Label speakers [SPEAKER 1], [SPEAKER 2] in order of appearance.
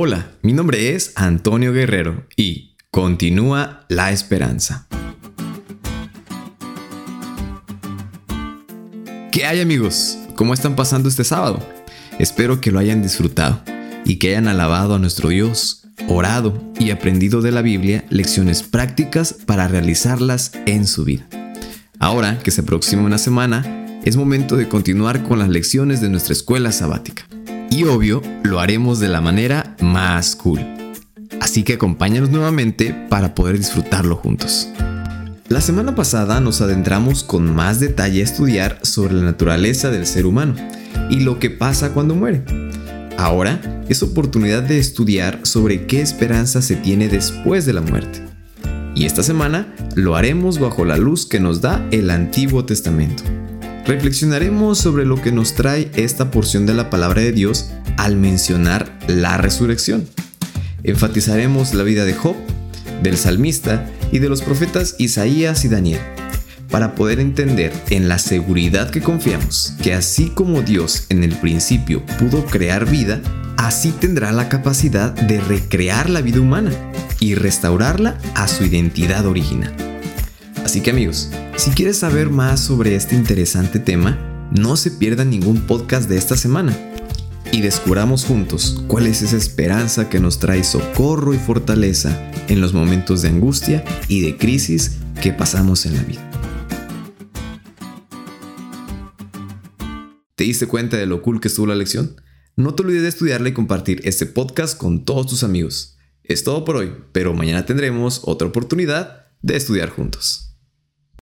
[SPEAKER 1] Hola, mi nombre es Antonio Guerrero y continúa la esperanza. ¿Qué hay amigos? ¿Cómo están pasando este sábado? Espero que lo hayan disfrutado y que hayan alabado a nuestro Dios, orado y aprendido de la Biblia lecciones prácticas para realizarlas en su vida. Ahora que se aproxima una semana, es momento de continuar con las lecciones de nuestra escuela sabática. Y obvio, lo haremos de la manera más cool. Así que acompáñanos nuevamente para poder disfrutarlo juntos. La semana pasada nos adentramos con más detalle a estudiar sobre la naturaleza del ser humano y lo que pasa cuando muere. Ahora es oportunidad de estudiar sobre qué esperanza se tiene después de la muerte. Y esta semana lo haremos bajo la luz que nos da el Antiguo Testamento. Reflexionaremos sobre lo que nos trae esta porción de la palabra de Dios al mencionar la resurrección. Enfatizaremos la vida de Job, del salmista y de los profetas Isaías y Daniel, para poder entender en la seguridad que confiamos que así como Dios en el principio pudo crear vida, así tendrá la capacidad de recrear la vida humana y restaurarla a su identidad original. Así que amigos, si quieres saber más sobre este interesante tema, no se pierda ningún podcast de esta semana y descubramos juntos cuál es esa esperanza que nos trae socorro y fortaleza en los momentos de angustia y de crisis que pasamos en la vida. ¿Te diste cuenta de lo cool que estuvo la lección? No te olvides de estudiarla y compartir este podcast con todos tus amigos. Es todo por hoy, pero mañana tendremos otra oportunidad de estudiar juntos.